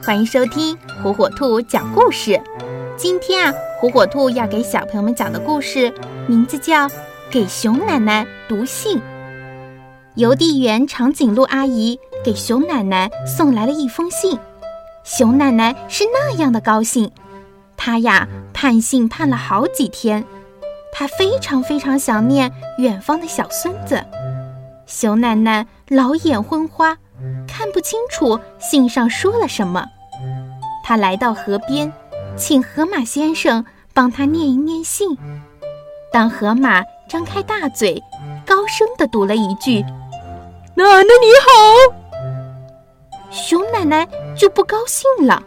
欢迎收听火火兔讲故事。今天啊，火火兔要给小朋友们讲的故事名字叫《给熊奶奶读信》。邮递员长颈鹿阿姨给熊奶奶送来了一封信，熊奶奶是那样的高兴，她呀盼信盼了好几天，她非常非常想念远方的小孙子。熊奶奶老眼昏花。看不清楚信上说了什么，他来到河边，请河马先生帮他念一念信。当河马张开大嘴，高声地读了一句：“奶奶你好。”熊奶奶就不高兴了。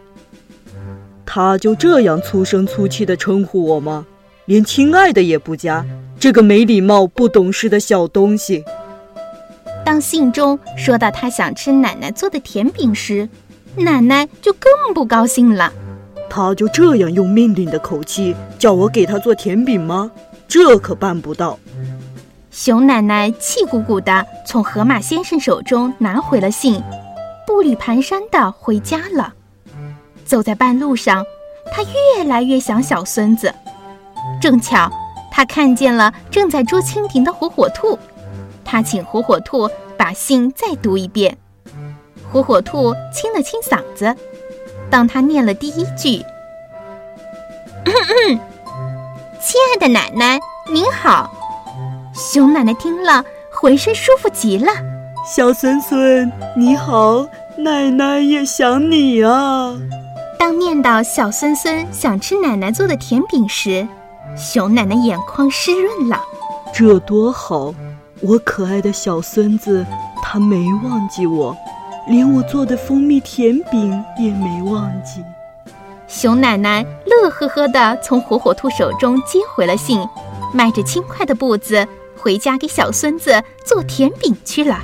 他就这样粗声粗气地称呼我吗？连亲爱的也不加，这个没礼貌、不懂事的小东西。当信中说到他想吃奶奶做的甜饼时，奶奶就更不高兴了。他就这样用命令的口气叫我给他做甜饼吗？这可办不到。熊奶奶气鼓鼓地从河马先生手中拿回了信，步履蹒跚地回家了。走在半路上，他越来越想小孙子。正巧，他看见了正在捉蜻蜓的火火兔。他请火火兔把信再读一遍。火火兔清了清嗓子，当他念了第一句：“亲爱的奶奶您好。”熊奶奶听了，浑身舒服极了。小孙孙你好，奶奶也想你啊。当念到小孙孙想吃奶奶做的甜饼时，熊奶奶眼眶湿润了。这多好！我可爱的小孙子，他没忘记我，连我做的蜂蜜甜饼也没忘记。熊奶奶乐呵呵地从火火兔手中接回了信，迈着轻快的步子回家给小孙子做甜饼去了。